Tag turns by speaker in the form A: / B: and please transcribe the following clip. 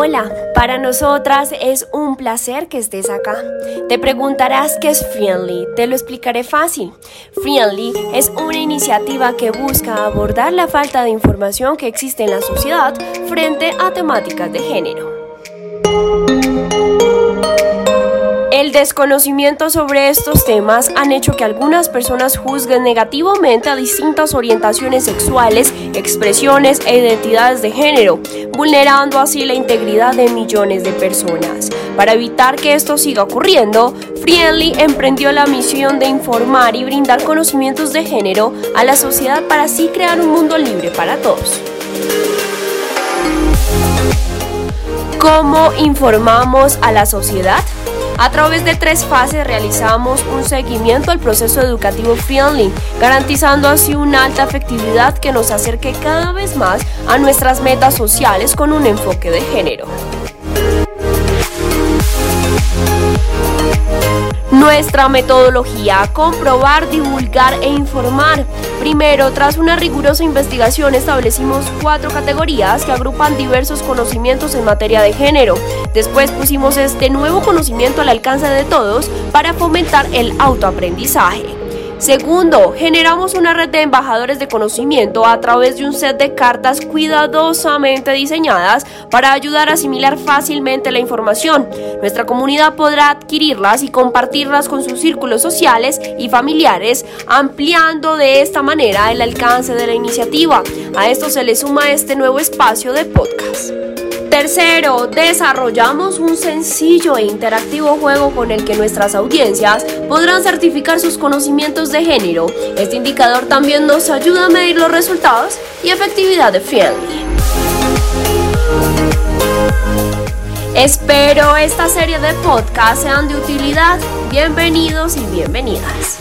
A: Hola, para nosotras es un placer que estés acá. Te preguntarás qué es Friendly, te lo explicaré fácil. Friendly es una iniciativa que busca abordar la falta de información que existe en la sociedad frente a temáticas de género. El desconocimiento sobre estos temas han hecho que algunas personas juzguen negativamente a distintas orientaciones sexuales, expresiones e identidades de género, vulnerando así la integridad de millones de personas. Para evitar que esto siga ocurriendo, Friendly emprendió la misión de informar y brindar conocimientos de género a la sociedad para así crear un mundo libre para todos. ¿Cómo informamos a la sociedad? A través de tres fases realizamos un seguimiento al proceso educativo Friendly, garantizando así una alta efectividad que nos acerque cada vez más a nuestras metas sociales con un enfoque de género. Nuestra metodología, comprobar, divulgar e informar. Primero, tras una rigurosa investigación, establecimos cuatro categorías que agrupan diversos conocimientos en materia de género. Después pusimos este nuevo conocimiento al alcance de todos para fomentar el autoaprendizaje. Segundo, generamos una red de embajadores de conocimiento a través de un set de cartas cuidadosamente diseñadas para ayudar a asimilar fácilmente la información. Nuestra comunidad podrá adquirirlas y compartirlas con sus círculos sociales y familiares, ampliando de esta manera el alcance de la iniciativa. A esto se le suma este nuevo espacio de podcast. Tercero, desarrollamos un sencillo e interactivo juego con el que nuestras audiencias podrán certificar sus conocimientos de género. Este indicador también nos ayuda a medir los resultados y efectividad de Friendly. Espero esta serie de podcasts sean de utilidad. Bienvenidos y bienvenidas.